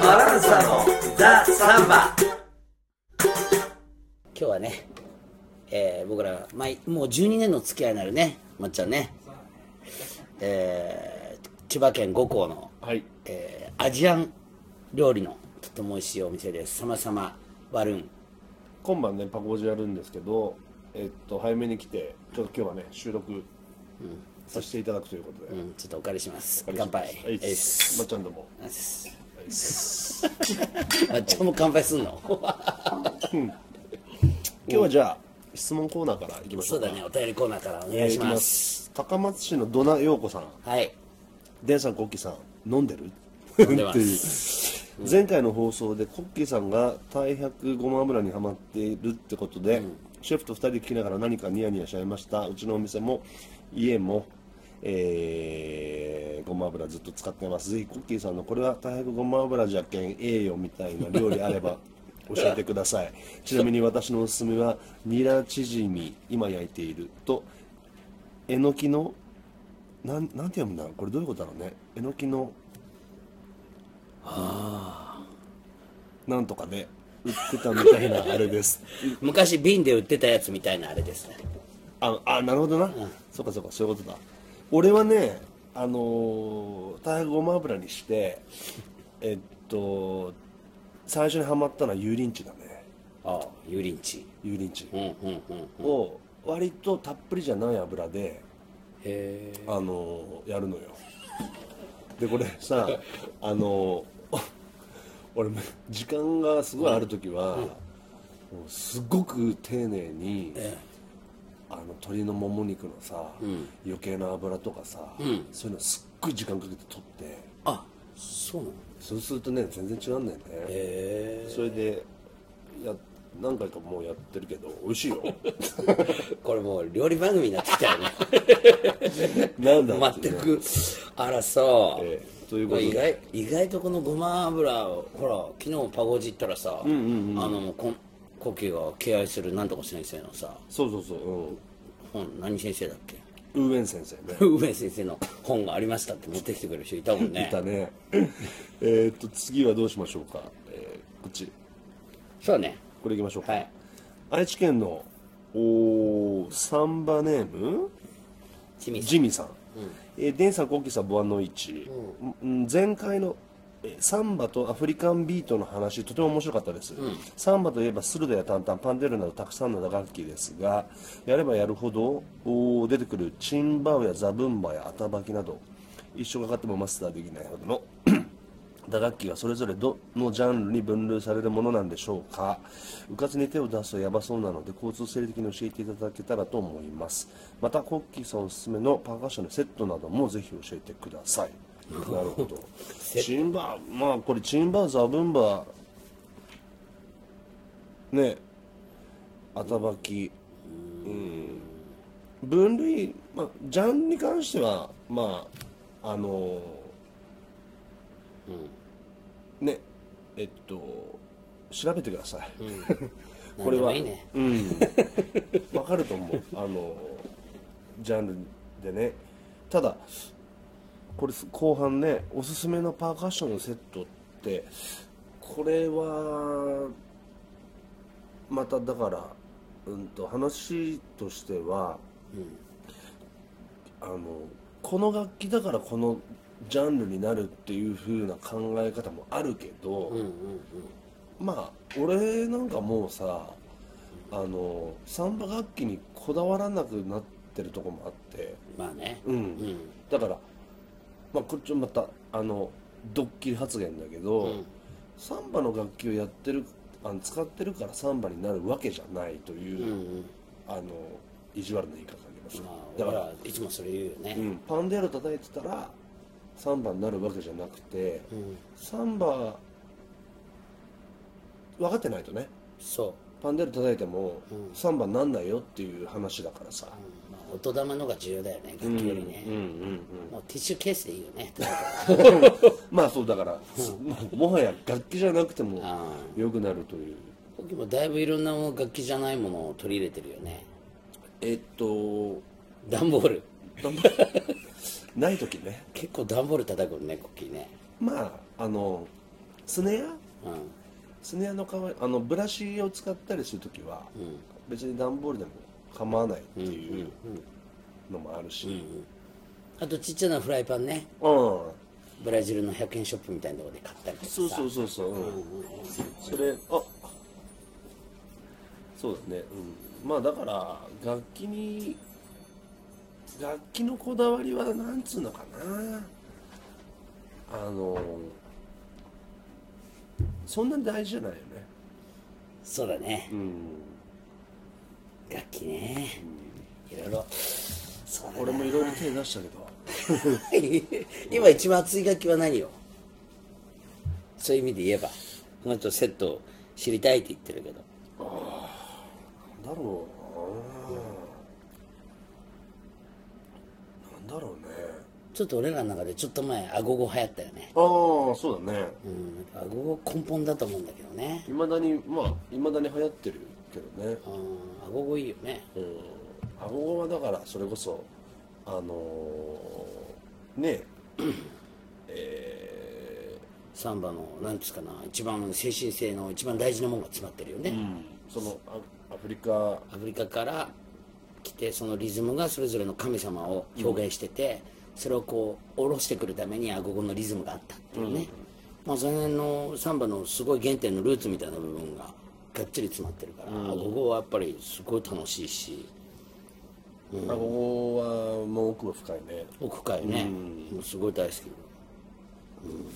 バランサのザ・サンバ。今日はね、えー僕ら毎もう12年の付き合いになるねまっちゃんね。えー千葉県五港の、はい。えーアジアン料理のとても美味しいお店です。さまさまバルーン。今晩ねパコージやるんですけどえっと早めに来てちょっと今日はね収録させていただくということで、うんちょっとお借りします。乾杯。えいっす。まっちゃんどうも。まっちゃんも乾杯すんの？今日はじゃあ質問コーナーからいきましょか。そううだね。お便りコーナーからおえー願いしまきます。高松市のドナ陽子さん。はい。デンさんコッキーさん飲んでる？飲んでます。前回の放送でコッキーさんが大白ごま油にはまっているってことで、シェフと2人で聞きながら何かニヤニヤしちゃいました。うちのお店も家も、えーごま油ずっと使ってます。ぜひコッキーさんのこれは大白ごま油じゃけんええよみたいな料理あれば教えてください。ちなみに私のおすすめはニラチヂミ今焼いているとえのきのなんなんて読むんだろうこれどういうことだろうね。えのきのなんとかで売ってたみたいなあれです。昔瓶で売ってたやつみたいなあれですね。ああなるほどな、そうかそうかそういうことだ俺はねあのー、大白ごま油にしてえっと最初にはまったのは油淋鶏だね。ああ油淋鶏。油淋鶏。うんうんうんを割とたっぷりじゃない油でへえあのーやるのよ。でこれさあのー 俺時間がすごいある時は、もうすごく丁寧に、えあの鶏のもも肉のさ、余計な油とかさ、そういうのすっごい時間かけて取って。あそうなの？そうするとね全然違うんだよね。へそれでや何回かもうやってるけど美味しいよ。え これもう料理番組になってきたよね。なんだ全くあらそう、ええ。ということで。意外意外とこのごま油をほら昨日パゴジ行ったらさ、あのこんコキが敬愛するなんとか先生のさそうそうそう、本何先生だっけうん、ウーウェン先生ね上先生の本がありましたって持ってきてくれる人いたもんねいたねえーっと次はどうしましょうか、えーこっちそうねこれいきましょうか、はい愛知県のおーサンバネーム清水ジミさん、えーデンさん、コッキーさん、ボアノイチ、うん前回のサンバとアフリカンビートの話とても面白かったです、サンバといえばスルダやタンタンパンデルなどたくさんの打楽器ですがやればやるほど出てくるチンバウやザブンバやアタバキなど一生かかってもマスターできないほどの 打楽器はそれぞれどのジャンルに分類されるものなんでしょうか。うかつに手を出すとやばそうなので交通整理的に教えていただけたらと思います。またコッキーさんおすすめのパーカッションのセットなどもぜひ教えてくださいなるほど。チンバーまあこれチンバーザブンバーねあたばきうん。分類、まあ、ジャンルに関してはまああのねえっと調べてください、これはね。うん。わかると思う。あのジャンルでね。ただこれ後半ねおすすめのパーカッションのセットってこれはまただから、うん、と話としては、あのこの楽器だからこのジャンルになるっていう風な考え方もあるけど、まあ俺なんかもうさあのサンバ楽器にこだわらなくなってるとこもあって。まあね。うん、だからまあこっちまたあのドッキリ発言だけど、サンバの楽器をやってるあの使ってるからサンバになるわけじゃないという、あの意地悪な言い方になります、まあだから、いつもそれ言うよね、うん、パンデール叩いてたらサンバになるわけじゃなくて、サンバ分かってないとね。そう。パンデール叩いても、サンバになんないよっていう話だからさ、まあ、音玉のが重要だよね楽器よりね、うんうんうん。もうティッシュケースでいいよね まあそうだから、もはや楽器じゃなくてもあ良くなるという。僕もだいぶいろんなもの楽器じゃないものを取り入れてるよね。えっと段ボール。ない時ね。結構段ボール叩くのねコッキーね。まああのスネア？うん。スネアの代わりあのブラシを使ったりする時は、別に段ボールでも構わないっていうのもあるし。あとちっちゃなフライパンね。うん、ブラジルの100円ショップみたいなところで買ったりとかさ。そうそうそうそう、うん。それあそうだね、うん、まあだから楽器に楽器のこだわりはなんつうのかな。あのそんなに大事じゃないよね。そうだね。うん楽器ね。いろいろ。俺もいろいろ手出したけど。今一番熱い楽器は何よ？そういう意味で言えば。この人セット知りたいって言ってるけど。なんだろう。ななんだろうね。ちょっと俺らの中でちょっと前アゴゴ流行ったよね。ああそうだね。うんアゴゴ根本だと思うんだけどね。いまだにまあいまだに流行ってるけどね。うん。アゴゴいいよね。うん。アゴゴはだからそれこそあのー、ねえ。サンバの何ですかな一番精神性の一番大事なものが詰まってるよね、ーうん。そのアアフリカ。アフリカから来てそのリズムがそれぞれの神様を表現してて、それをこう下ろしてくるためにアゴゴのリズムがあったっていうね、まあその辺のサンバのすごい原点のルーツみたいな部分ががっちり詰まってるから、アゴゴはやっぱりすごい楽しいし。アゴゴはもう奥が深いね。奥深いね、もうすごい大好き。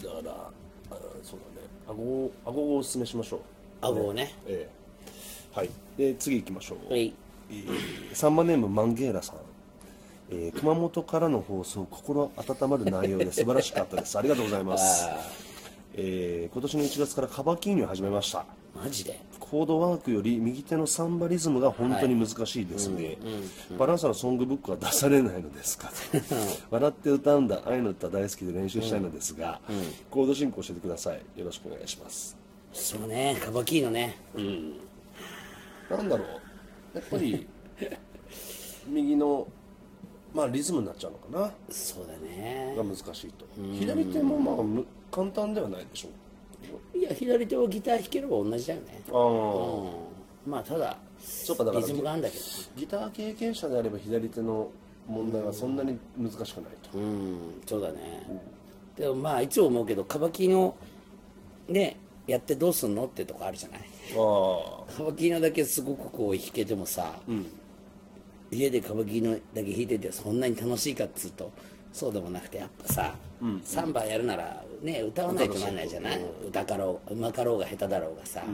だからあそうだね。アゴゴアゴゴをおすすめしましょう。アゴゴね。ええ。はい。で次行きましょう、はい。えー、サンバネームマンゲーラさん、えー熊本からの放送心温まる内容で素晴らしかったです。ありがとうございます、えー今年の1月からカバキーニを始めましたマジで。コードワークより右手のサンバリズムが本当に難しいですね、バランサのソングブックは出されないのですか？笑って歌うんだ愛の歌大好きで練習したいのですが、コード進行教えてください。よろしくお願いします。そうね。カバキーノね。なんだろう。やっぱり右のまあリズムになっちゃうのかな。そうだね。が難しいと。左手もまあむ簡単ではないでしょいや左手はギター弾ければ同じだよね。ああうん。まあただそうかだからリズムがあるんだけど。ギター経験者であれば左手の問題はそんなに難しくないと。うんそうだね、でもまあいつも思うけどカバキのねやってどうすんのってとこあるじゃない。あカバキのだけすごくこう弾けてもさ、家でカバキのだけ弾いててそんなに楽しいかっつうとそうでもなくてやっぱさ、サンバやるならね歌わないとなんないじゃない、歌かろううまかろうが下手だろうがさ、だか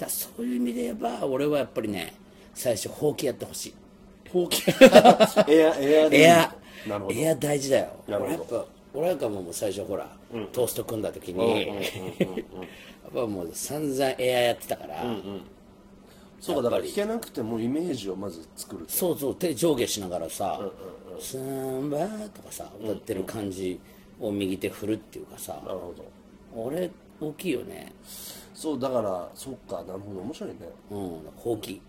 らそういう意味で言えば俺はやっぱりね最初ほうきやってほしい。あほうき？エアエアエアエア大事だよ。なるほど。俺やっぱ俺なんかもう最初ほら、トースト組んだ時に、やっぱもう散々エアやってたから、そうかだから弾けなくてもイメージをまず作ると。そうそう手上下しながらさ「サンバ」とかさ歌ってる感じを右手振るっていうかさ、なるほど。俺大きいよね。そうだからそっかなるほど。面白いね。うんほうき。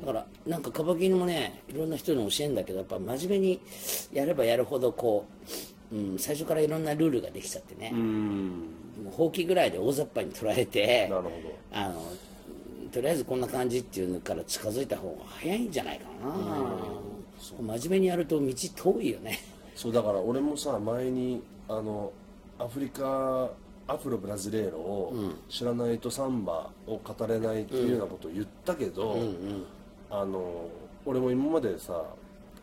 だからなんかカバキリもねいろんな人に教えるんだけどやっぱ真面目にやればやるほどこう、うん、最初からいろんなルールができちゃってね、うん。ほうきぐらいで大雑把に取られてなるほど。あのとりあえずこんな感じっていうのから近づいた方が早いんじゃないかな、真面目にやると道遠いよね。そうだから俺もさ前にあのアフリカアフロブラジレーロを知らないとサンバを語れないっていうようなことを言ったけど、あの俺も今までさ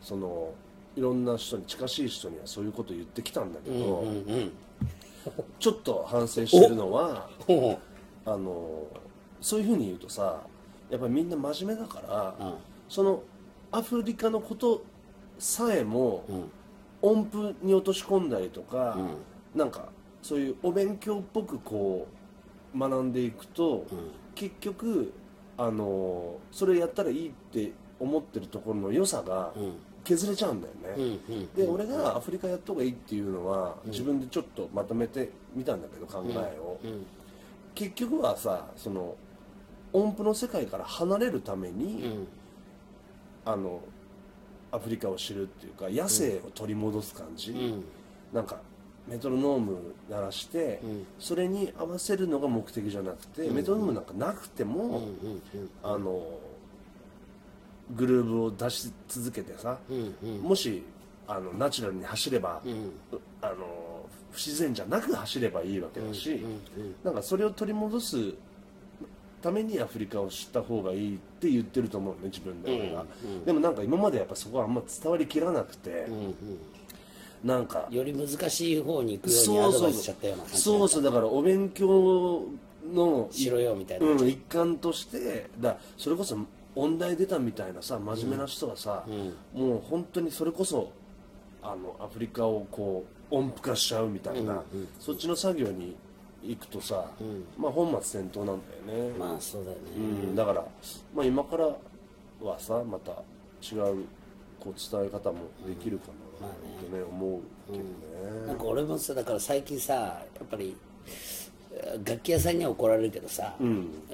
そのいろんな人に近しい人にはそういうこと言ってきたんだけど、ちょっと反省してるのはほあのそういうふうに言うとさやっぱりみんな真面目だから、そのアフリカのことさえも、音符に落とし込んだりとか、なんかそういうお勉強っぽくこう学んでいくと、結局あのそれやったらいいって思ってるところの良さが削れちゃうんだよね、で俺がアフリカやった方がいいっていうのは、自分でちょっとまとめてみたんだけど考えを、結局はさその音符の世界から離れるために、あのアフリカを知るっていうか野生を取り戻す感じ、なんかメトロノーム鳴らして、それに合わせるのが目的じゃなくて、メトロノームなんかなくても、あのグルーブを出し続けてさ、もしあのナチュラルに走れば、あの不自然じゃなく走ればいいわけだし、なんかそれを取り戻すためにアフリカを知った方がいいって言ってると思うね自分で俺が、でもなんか今までやっぱそこはあんま伝わりきらなくて、なんか。より難しい方に行くようにアドバイスしちゃったような感じ。そうそうだからお勉強のしろよみたいな、うん、一環としてだそれこそ音大出たみたいなさ真面目な人はさ、もう本当にそれこそあのアフリカをこう音符化しちゃうみたいな、そっちの作業に行くとさ、まあ本末転倒なんだよね、まあそうだよね、うん、だから、まあ、今からはさまた違うこう伝え方もできるかなってね,、思うけどね、なんか俺もさだから最近さやっぱり楽器屋さんには怒られるけどさ、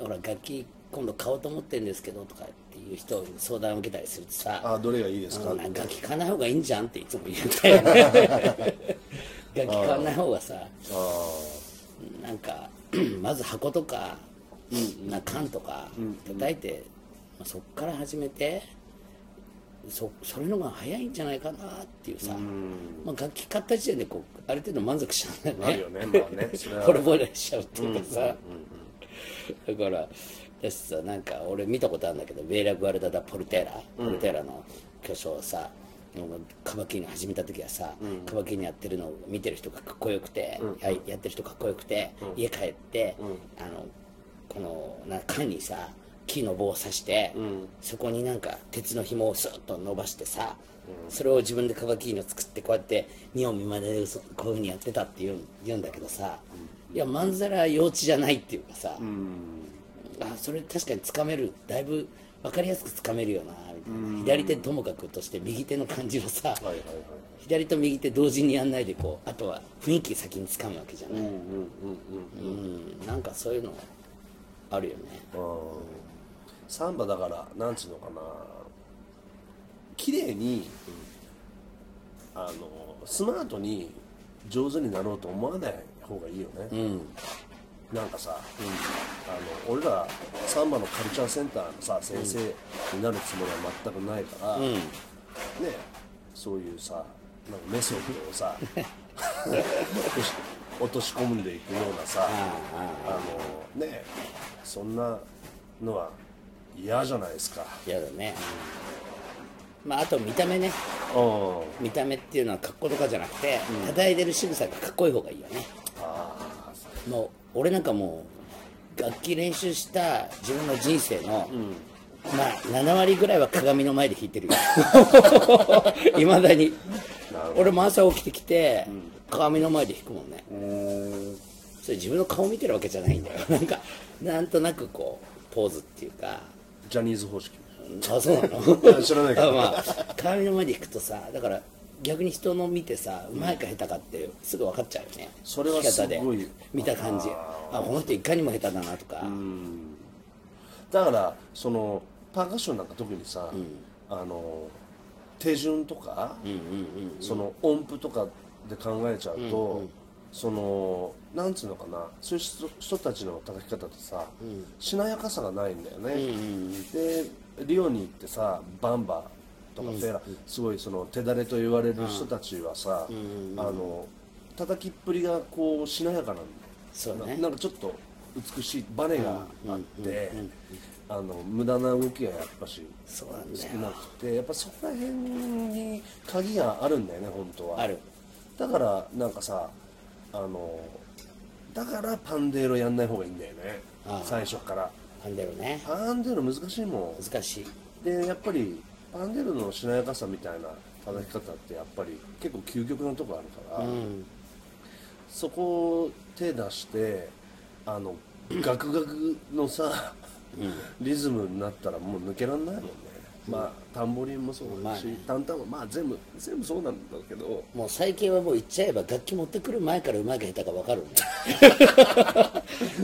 ほら楽器今度買おうと思ってるんですけどとかっていう人に相談を受けたりするとさあどれがいいですか、うん楽器買わない方がいいんじゃんっていつも言うんだよね。楽器買わない方がさなんか まず箱とか、な缶とか叩いて、まあ、そっから始めてそそれのが早いんじゃないかなっていうさ、まあ、楽器買った時点でこうある程度満足しちゃうんだあよね。るよね。まあねそれは。惚れ惚れしちゃうっていうかさ、だから私さなんか俺見たことあるんだけどベーラ・グアルダ・ダ・ポルテーラ、ポルテーラの巨匠をさカバキーニ始めた時はさ、カバキーニやってるのを見てる人がかっこよくて、ややってる人かっこよくて、家帰って、あのこのな缶にさ木の棒を刺して、そこになんか鉄の紐をスッと伸ばしてさ、それを自分でカバキーニを作ってこうやって見よう見まねで嘘こういうふうにやってたって言う言うんだけどさ、いやまんざら幼稚じゃないっていうかさ、あそれ確かにつかめるだいぶ分かりやすくつかめるよなみたいな、左手ともかくとして右手の感じをさ、はいはいはい。左と右手同時にやんないでこうあとは雰囲気先につかむわけじゃない。うんなんかそういうのあるよね。サンバだからなんつうのかな。綺麗にあのスマートに上手になろうと思わない方がいいよね、なんかさ、あの俺らサンバのカルチャーセンターのさ先生になるつもりは全くないから、ねそういうさなんかメソッドをさ 落とし込んでいくようなさあのねそんなのは嫌じゃないですか。嫌だね。まああと見た目ね。うん。見た目っていうのは格好とかじゃなくて叩いてる仕草がかっこいい方がいいよね。もう俺なんかもう楽器練習した自分の人生の、まあ7割ぐらいは鏡の前で弾いてるよ。いまだに。俺も朝起きてきて、鏡の前で弾くもんね。それ自分の顔見てるわけじゃないんだよ。なんかなんとなくこうポーズっていうか。ジャニーズ方式。あそうなの？知らないけど。あまあ鏡の前で弾くとさだから逆に人の見てさうまいか下手かってすぐ分かっちゃうよね。それはすごいで見た感じ。あこの人いかにも下手だなとか、だからそのパーカッションなんか特にさ、あの手順とか、その音符とかで考えちゃうと、そのなんつうのかなそういう人人たちの叩き方ってさ、しなやかさがないんだよね、でリオに行ってさバンバとかフェラ、すごいその手だれと言われる人たちはさ、あの叩きっぷりがこうしなやかなんそうね。ななんかちょっと美しいバネがあって、あの無駄な動きがやっぱし少よなくてやっぱそこら辺に鍵があるんだよね本当は。ある。だからなんかさあのだからパンデーロやんない方がいいんだよね。最初から。パンデロね。パンデーロ難しいもん。難しい。でやっぱりパンデーロのしなやかさみたいな叩き方ってやっぱり結構究極なとこあるから、そこを手出してあのガクガクのさ、リズムになったらもう抜けらんないもんね、まあタンボリンもそうだし、まあね。タンタンもまあ全部全部そうなんだけど。もう最近はもう言っちゃえば楽器持ってくる前からうまいか下手か分かるんだ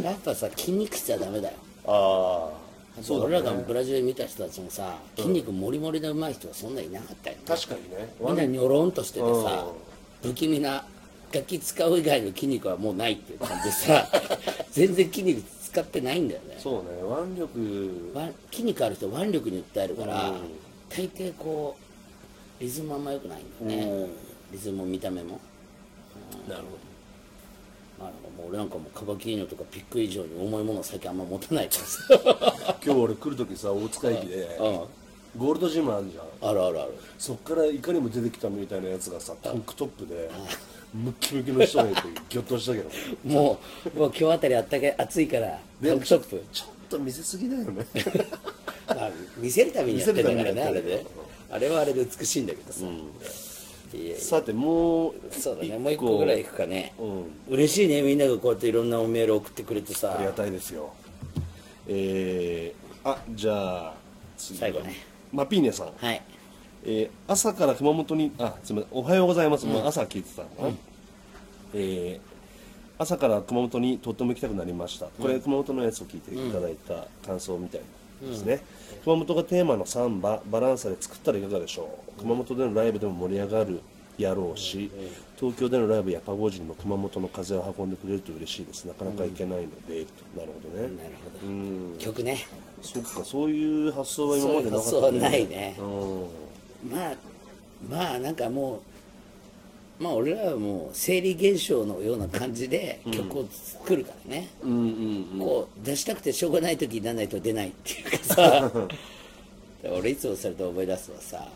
やっぱさ筋肉質はダメだよ。ああそう俺らがブラジルで見た人たちもさ筋肉もりもりでうまい人はそんないなかったよね。確かにね。みんなニョロンとしててさ不気味な楽器使う以外の筋肉はもうないっていう感じでさ 全然筋肉使ってないんだよね。そうね。腕力。わ筋肉ある人は腕力に訴えるから、大抵こうリズムあんま良くないんだよね、リズムも見た目も。なるほあのもう俺なんかもうカバキリーノとかピック以上に重いものを最近あんま持たないからさど今日俺来る時さ大塚駅でうん。ゴールドジムあるじゃん。あるあるある。そっからいかにも出てきたみたいなやつがさタンクトップでムッキムキの人がいて ギョッとしたけど。もうもう今日あたりあったかい暑いからタンクトップ。ちょっと見せすぎだよね。まあ見せるためにやってたからねあれであれはあれで美しいんだけどさ、いやいやさてもうそうだねもう一個ぐらいいくかね、うん。嬉しいねみんながこうやっていろんなメール送ってくれてさ。ありがたいですよ。えー、あじゃあ次。最後ね。マピーネさん、はい。えー朝から熊本にあすみません。おはようございます、まあ朝聞いてたのかな、えー朝から熊本にとっても行きたくなりました。これ、熊本のやつを聞いていただいた感想みたいですね、熊本がテーマのサンババランサで作ったらいかがでしょう、熊本でのライブでも盛り上がるやろうし、東京でのライブやパゴージにも熊本の風を運んでくれると嬉しいです。なかなか行けないので、となるほどね、なるほど、曲ね。そっかそういう発想は今そういうまでなかった発想はないね。うん。まあまあなんかもうまあ俺らはもう生理現象のような感じで曲を作るからね、うんうんこう出したくてしょうがない時にならないと出ないっていうかさ。俺いつもそれと思い出すのはさ、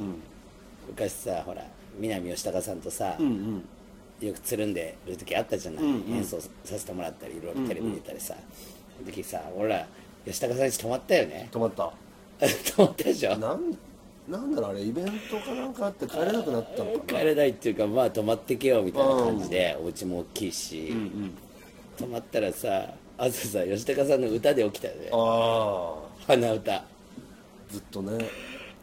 昔さほら南吉高さんとさ、よくつるんでる時あったじゃない、演奏させてもらったりいろいろテレビ出たりさ、その時さ俺ら吉高さんに泊まったよね。止まった。泊まったでしょ。なんなんだろうあれイベントかなんかあって帰れなくなったのか帰れないっていうかまあ泊まってけよみたいな感じで、お家も大きいし、泊まったらさ朝さ吉高さんの歌で起きたよね。なあ鼻歌。あずっとね。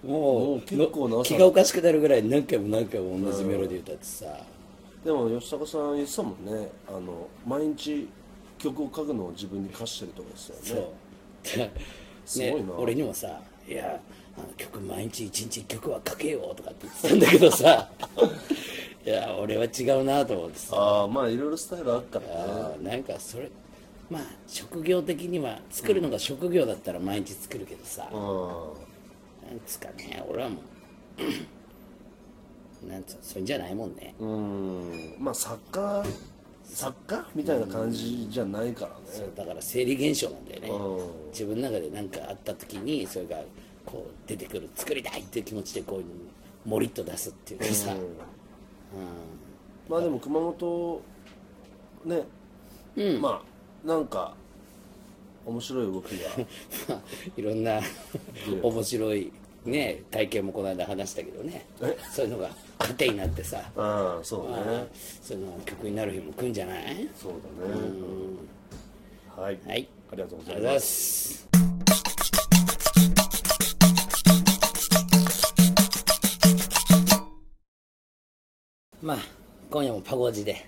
もう結構な気がおかしくなるぐらい何回も何回も同じメロディー歌ってさ、でも吉高さん言ってたもんね。あの毎日曲を書くのを自分に課してるとかですよそう。ねすごいな。ね、俺にもさ「いや曲毎日一日一曲は書けよ」とかって言ってたんだけどさ。いや俺は違うなと思ってさ。ああまあいろいろスタイルあったからね。なんかそれまあ職業的には作るのが職業だったら毎日作るけどさ、うん。なんつうかね俺はもう なんつうのそれじゃないもんね、うん。まあ作家作家みたいな感じじゃないからね。だから生理現象なんだよね、うん。自分の中で何かあった時にそれがこう出てくる作りたいっていう気持ちでこうもりっと出すっていうかさ、まあでも熊本ね、まあなんか面白い動きが。いろんな面白いね体験もこの間話したけどね。そういうのが糧になってさ。ああそうね。そういうのが曲になる日も来るんじゃない？そうだね。はい、はい。ありがとうございますまあ今夜もパゴジで、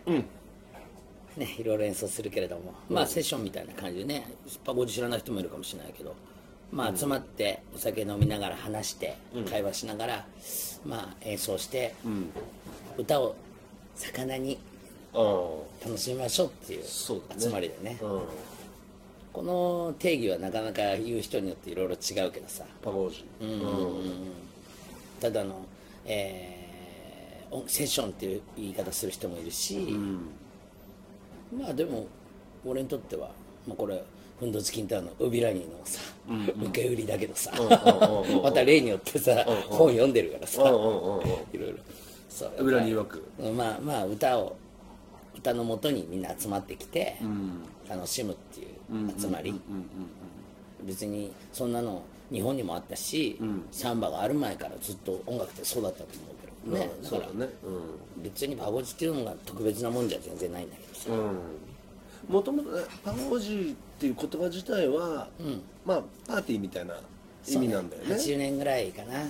ねいろいろ演奏するけれども、まあセッションみたいな感じでね。パゴジ知らない人もいるかもしれないけど。まあ集まってお酒飲みながら話して、会話しながらまあ演奏して、歌を魚に楽しみましょうっていう集まりでね。うん。この定義はなかなか言う人によっていろいろ違うけどさ。パゴージただの、えー音セッションっていう言い方する人もいるし、まあでも俺にとっては、まあ、これふんどし金太郎のウビラニーのさ、受け売りだけどさ、また例によってさ、本読んでるからさ、うんうんうんうん。いろいろ。そう裏に曰く。まあまあ歌を歌のもとにみんな集まってきて、楽しむっていう集まり、別にそんなの日本にもあったし、サンバがある前からずっと音楽ってそうだったと思うね、だからそうだね。別にパゴジっていうのが特別なもんじゃ全然ないんだけどさ、うん。もともとパゴージっていう言葉自体は、まあパーティーみたいな意味なんだよね。80年ぐらいかな。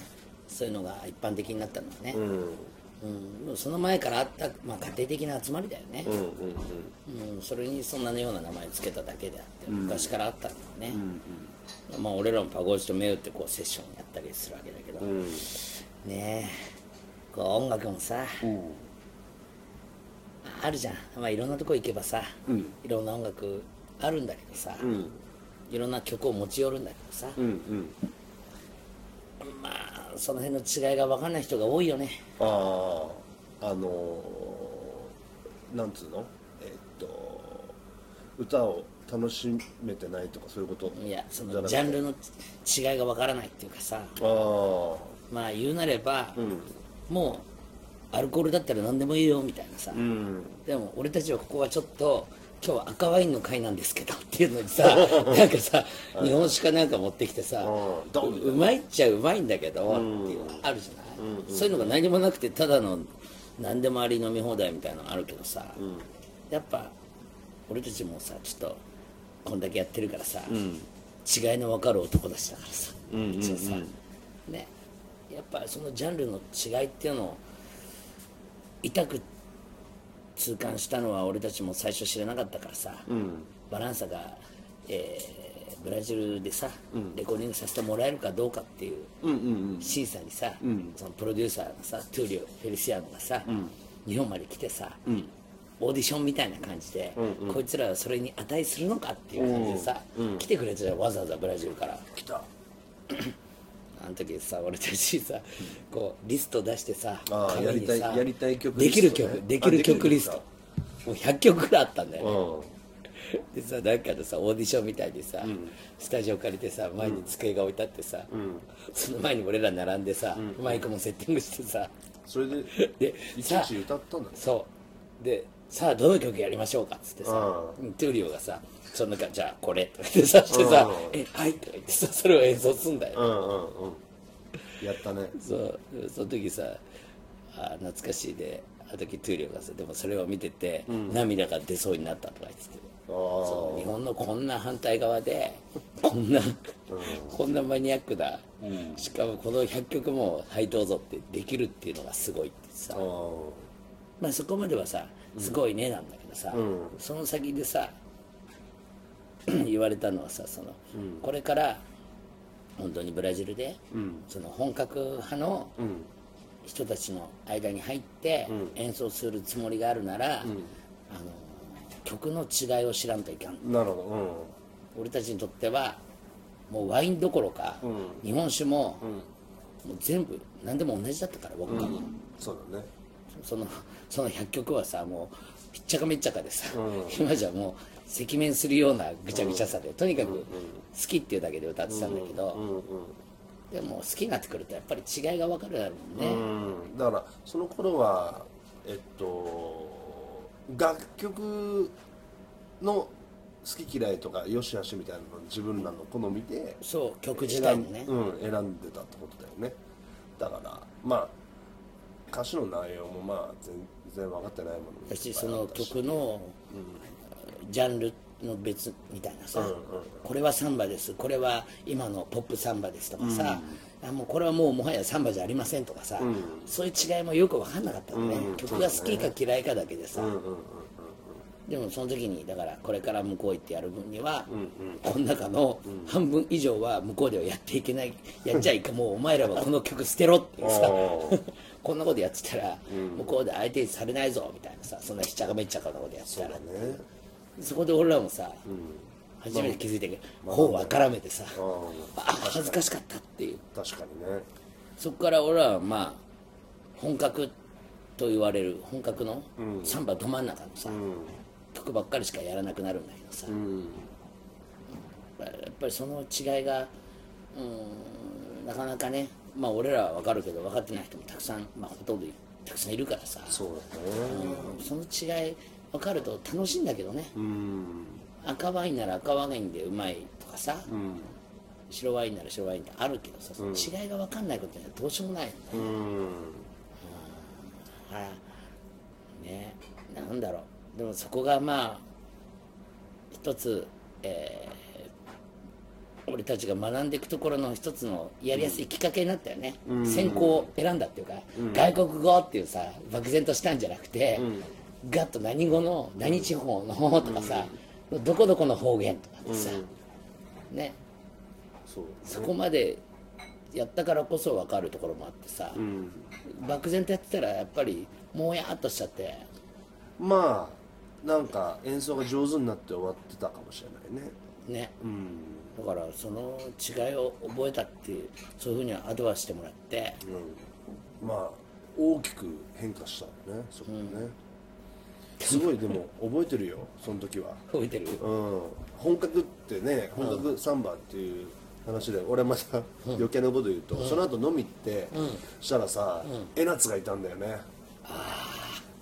そういうのが一般的になったのはね、うん。うん、その前からあった、まあ、家庭的な集まりだよね、うんうんうん。うん。それにそんなような名前つけただけであって昔からあったんだよね、まあ俺らもパゴジと目打ってこうセッションやったりするわけだけど、うん。ねえこう音楽もさ、あるじゃん、まあ、いろんなとこ行けばさ、いろんな音楽あるんだけどさ、ん。いろんな曲を持ち寄るんだけどさ、うんうん。まあその辺の違いが分かんない人が多いよね。あああのーなんつうの？えっと歌を楽しめてないとかそういうこと？いやそのジャンルの違いが分からないっていうかさ。ああまあ言うなれば、もうアルコールだったら何でもいいよみたいなさ、うん。でも俺たちはここはちょっと今日は赤ワインの会なんですけどっていうのにさ なんかさ日本酒かなんか持ってきてさうう？うまいっちゃうまいんだけどっていうのあるじゃない、そういうのが何もなくてただの何でもあり飲み放題みたいなのあるけどさ、やっぱ俺たちもさちょっとこんだけやってるからさ、違いの分かる男たちだからさ、一応さねやっぱそのジャンルの違いっていうのを痛く痛感したのは俺たちも最初知らなかったからさ、バランサが、えーブラジルでさ、レコーディングさせてもらえるかどうかっていう審査にさ、そのプロデューサーのさトゥーリオ・フェリシアノがさ、日本まで来てさ、オーディションみたいな感じで、こいつらはそれに値するのかっていう感じでさ、来てくれたじゃんわざわざブラジルから。来たあの時さ俺たちさこうリスト出してさやりたいやりたい曲できる曲できる曲リスト。もう100曲ぐらいあったんだよね、うでさなんかのさオーディションみたいにさ、スタジオ借りてさ前に机が置いてあってさ、その前に俺ら並んでさ、マイクもセッティングしてさ。それででいちさいち歌ったんだね。そう。でさあどの曲やりましょうか？っつってさ、うトゥーリオがさその中じゃあこれ。とか言ってさしてさう「えはい」とか言ってさそれを演奏すんだよ、うんうんうん。やったね。そうその時さあ懐かしいで。あの時トゥーリオがさでもそれを見てて、涙が出そうになったとか言ってそう日本のこんな反対側で こんな、こんなマニアックな、しかもこの100曲も「はいどうぞ」ってできるっていうのがすごいってさ、ああまあそこまではさすごいねなんだけどさ、その先でさ 言われたのはさその、これから本当にブラジルで、その本格派の人たちの間に入って演奏するつもりがあるなら、あの曲の違いを知らんといかん。なるほ俺たちにとってはもうワインどころか、日本酒も,、もう全部何でも同じだったから僕が、どうん。そうだねそのその100曲はさもうひっちゃかめっちゃかでさ、今じゃもう赤面するようなぐちゃぐちゃさで、とにかく好きっていうだけで歌ってたんだけど、でも好きになってくるとやっぱり違いが分かるだろうね、うん。だからその頃はえっと楽曲の好き嫌いとかよしあしみたいなの自分らの好みでそう曲自体もね、うん、選んでたってことだよね。だからまあ歌詞の内容もまあ全然分かってないものもいっぱいだし。その曲のジャンルの別みたいなさ、これはサンバです。これは今のポップサンバですとかさ、あもうこれはもうもはやサンバじゃありませんとかさ、そういう違いもよく分かんなかったのね、曲が好きか嫌いかだけでさ、でもその時にだからこれから向こう行ってやる分には、この中の半分以上は向こうではやっていけないやっちゃいかもうお前らはこの曲捨てろってさこんなことやってたら向こうで相手にされないぞみたいなさそんなひっちゃかめっちゃかなことやってたら。ね。そこで俺らもさ、初めて気づいて頬をあからめてさ、あ恥ずかしかったっていう。確かにね。そこから俺らはまあ本格と言われる本格のサンバど真ん中のさ、曲ばっかりしかやらなくなるんだけどさ、やっぱりその違いがうんなかなかねまあ俺らは分かるけど分かってない人もたくさん、まあ、ほとんどたくさんいるからさ。そうだね。うんその違い分かると楽しいんだけどね、赤ワインなら赤ワインでうまいとかさ、白ワインなら白ワインってあるけどさ、その違いが分かんないことにはどうしようもないよね、うん。あね。なんだろう。でもそこがまあ一つ、えー俺たちが学んでいくところの一つのやりやすいきっかけになったよね、専攻を選んだっていうか、外国語っていうさ漠然としたんじゃなくて、ガッと何語の何地方のとかさ、どこどこの方言とかってさ、ね。そうそこまでやったからこそ分かるところもあってさ、漠然とやってたらやっぱりもやっとしちゃって。まあなんか演奏が上手になって終わってたかもしれないね。ね、うんだからその違いを覚えたっていうそういうふうにアドバイスしてもらって、まあ大きく変化したよねそこね、すごいでも覚えてるよその時は。覚えてるうん。本格ってね本格サンバっていう話で俺また余計なこと言うと、その後飲み行って、したらさ、江夏がいたんだよね。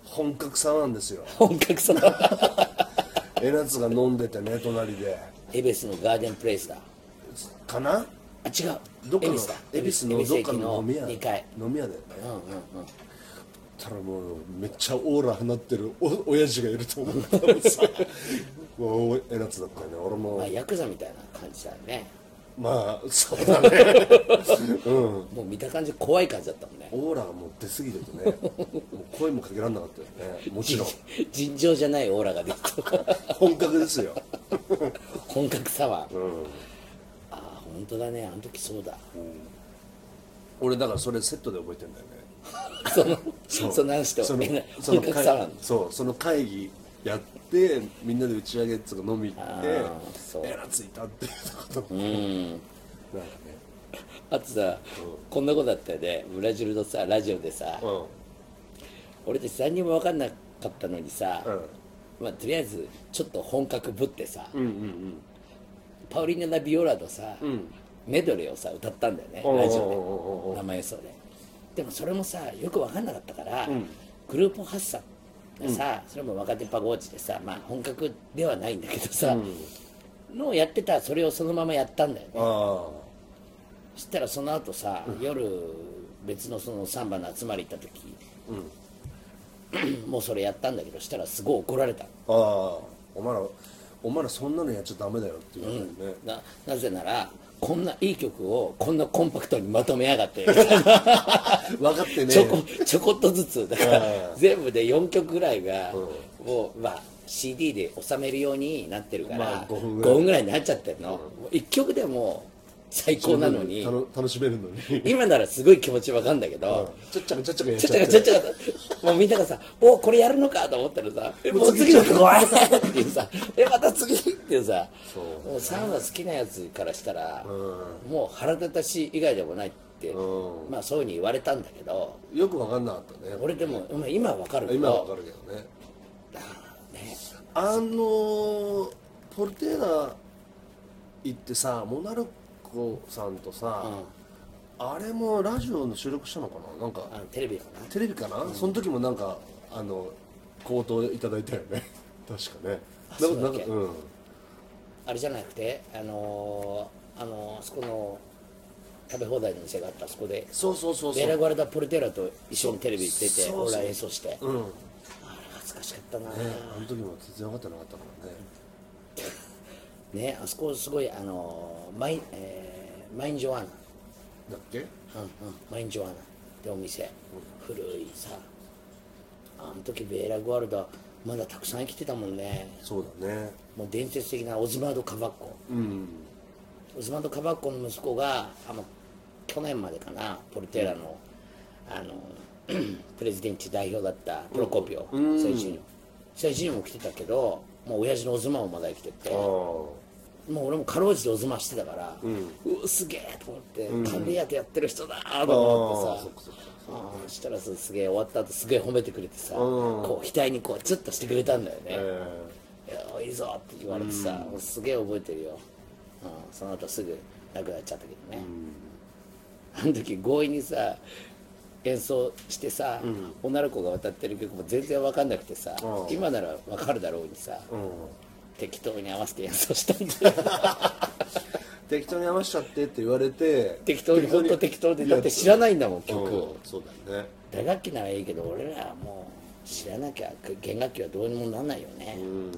本格さなんですよ。本格その 江夏が飲んでてね隣でエベスのガーデンプレイスだ。かな？あ違う。どっかの恵比寿のどっかの飲み屋2階。飲み屋だよね。うんうんうん。たらもうめっちゃオーラ放ってるお親父がいると思ったらさもうえなつだったよね。俺も。まあヤクザみたいな感じだよね。まあそうだね。うん。もう見た感じ怖い感じだったもんね。オーラがもう出過ぎててね。もう声もかけられなかったよね。もちろん。尋常じゃないオーラが出てた。本格ですよ本格サワー、うん。ああ本当だね。あの時そうだ。俺だからそれセットで覚えてんだよね。そのその話とその本格サワーの。そうその会議やってみんなで打ち上げっつうか飲み行ってあーそう。えらついたっていうこと。うん。なんかね。あとさ、こんなことだったよね。ブラジルのさラジオでさ、う俺たち何にも分かんなかったのにさ、んうんまあ、とりあえずちょっと本格ぶってさ、うんうんパウリーナ・ラビオラのさ、ん。メドレーをさ歌ったんだよねラジオで。生演奏ででもそれもさよく分かんなかったから、グループ発散がさ、それも若手パゴーチでさ、まあ、本格ではないんだけどさ、のをやってたそれをそのままやったんだよね。あそしたらその後さ、夜別のそのサンバの集まり行った時、もうそれやったんだけどしたらすごい怒られた。ああ。あお前らお前らそんなのやっちゃダメだよって言われるね、ななぜならこんないい曲をこんなコンパクトにまとめやがって。分かってねちょこちょこっとずつ。だからうん全部で4曲ぐらいがもうまあ CD で収めるようになってるから、まあ5 5分分ぐらいになっちゃってるの、もう1曲でも最高なのに楽しめるのに今ならすごい気持ちわかんだけど、ちゃっちゃかちゃっちゃかやっちょちゃってっとちょっともうみんながさ「おこれやるのか」と思ったらさ「えもう次の曲怖い!」っていうさ「えまた次!」っていうさもうサウナ好きなやつからしたら、もう腹立たし以外でもないって、うんまあそういうふうに言われたんだけどよく分かんなかったね俺でもまあ今はわかるけど今は分かるけどねねあのポルテーラ行ってさモナルコさんとさ、あれもラジオの収録したのかな？なんかあのテレビかな。テレビかな、その時もなんかあの口頭いただいたよね。確かね。そうだっけ？なんかうん。あれじゃなくてあのーあのーあそこの食べ放題の店があったあそこで。そうそうそうそう。ベラグアルダ・ポルテラと一緒にテレビ出てそうそうオーライ演奏して。うん。ねあれ恥ずかしかったな。あの時も全然分かってなかったからねねあそこすごいあのマイ,、えーマインジョアナ、だっけ？うんうん、マインジョアナ。ってお店、古いさ。あの時ベーラ・グアルダまだたくさん生きてたもんね。そうだね。もう伝説的なオズマード・カバッコ。うん。オズマード・カバッコの息子があの去年までかなポルテーラの,、あの プレジデンチ代表だったプロコピオ、うん。最初に。最初にも来てたけどもう親父のオズマをまだ生きてて。ああもう俺もかろうじておずましてたから、うわすげえと思って、管理役やってる人だと思ってさ。そしたらさすげえ終わった後すげえ褒めてくれてさ、こう額にこうチュッとしてくれたんだよね。え「いやいいぞ」って言われてさ、もうすげえ覚えてるよ、うん、その後すぐ亡くなっちゃったけどね、あの時強引にさ演奏してさ、女の子が歌ってる曲も全然分かんなくてさ、うん。今なら分かるだろうにさ、えうん適当に合わせて演奏したんだよ 適当に合わしちゃってって言われて適当に本当適当でだって知らないんだもん曲うんをそうだよね。打楽器ならいいけど俺らはもう知らなきゃ弦楽器はどうにもなんないよね、うん。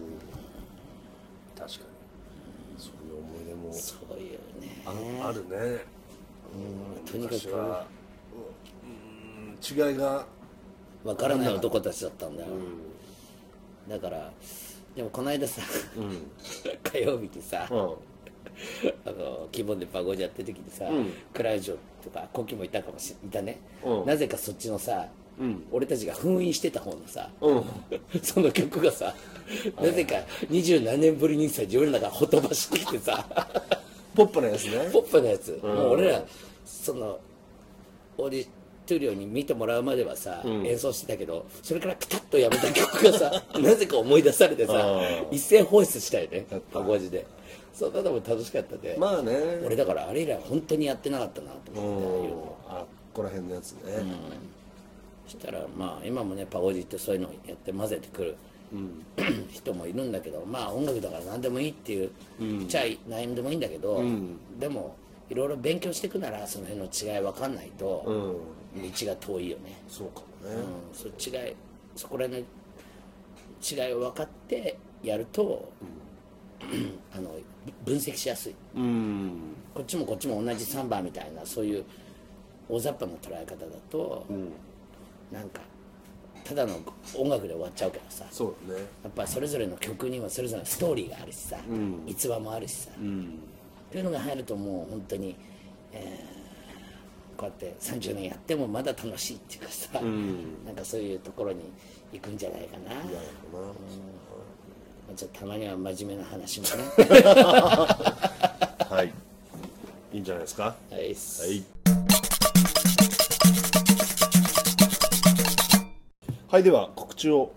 確かに。そう言思い出もそういうね。ああるね。とにかく。うん違いが分からない男たちだったんだよ、だからでもこの間さ、火曜日にさ、うん。あの希望でパゴジやってる時にさ、クラウジョとかコキもいたかもしいたね、うん。なぜかそっちのさ、俺たちが封印してた方のさ、うん。その曲がさなぜか二十何年ぶりにさ自分らがほとばしってきてさポップなやつね。ポップなやつ、もう俺らそのオーディトゥリオに見てもらうまではさ、演奏してたけどそれからピタッとやめた曲がさ なぜか思い出されてさー。一斉放出したよねパゴジで。そんなのも楽しかったで、まあね。俺だからあれ以来本当にやってなかったなとうん思って、あここら辺のやつね。したらまあ今もねパゴジってそういうのやって混ぜてくる、人もいるんだけどまあ音楽だから何でもいいっていう、ちゃい何でもいいんだけど、でもいろいろ勉強していくならその辺の違い分かんないと、うん道が遠いよね、そうかもね。うん、そ違いそこら辺の違いを分かってやると、あの分析しやすい。うん。こっちもこっちも同じサンバみたいなそういう大雑把な捉え方だと、なんかただの音楽で終わっちゃうからさ。そうだね。やっぱそれぞれの曲にはそれぞれのストーリーがあるしさ、逸話もあるしさ、っていうのが入るともう本当に、えーこうやって30年やってもまだ楽しいっていうかさ、なんかそういうところに行くんじゃないかな、まあちょっとたまには真面目な話もね。はい。いいんじゃないですか？はいはい。はいでは告知を。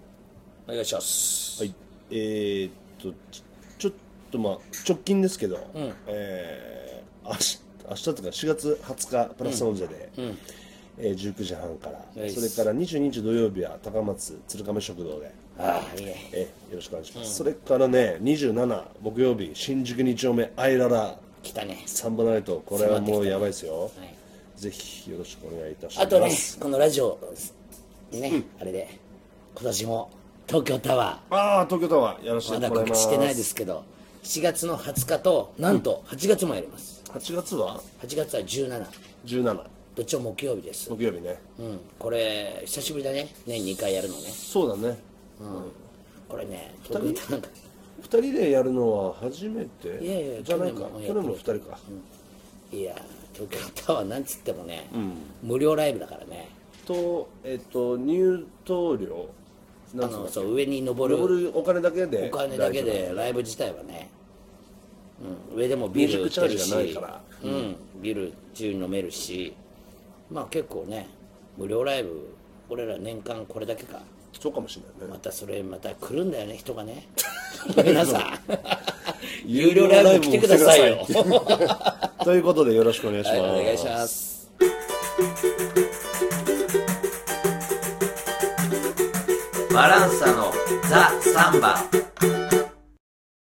お願いします。はい。えー、っとちちょっとまあ直近ですけど、えー、明日とか4月20日プラスオンゼで、えー19時半から。はいそれから22日土曜日は高松鶴亀食堂で、ああいいね。えーよろしくお願いします、それからね27木曜日新宿2丁目アイララ。来たね。サンバナイトこれはもうやばいですよ、い。ぜひよろしくお願いいたします。あとねこのラジオにね、あれで今年も東京タワああ東京タワーやらせーまだてもらいます。告知してないですけど7月の20日となんと8月もやります8月は？8月は17 17どっちも木曜日です。木曜日ね。うん。これ久しぶりだね。年2回やるのね。そうだね。これね東京タワーが2人でやるのは初めて？いやいやじゃないか。去年も去年も2人か、いや東京タワーなんつってもね、無料ライブだからね。とえっ、と入湯料？あのそう上に登る。登るお金だけでお金だけでライブ自体はね、うん、上でもビール売ってるし。うん、ビール自由に飲めるし。まあ結構ね無料ライブ俺ら年間これだけか。そうかもしれないね。またそれまた来るんだよね人がね。皆さん。有料ライブ来てくださいよ。ということでよろしくお願いします、はいお願いします。バランサのザ・サンバ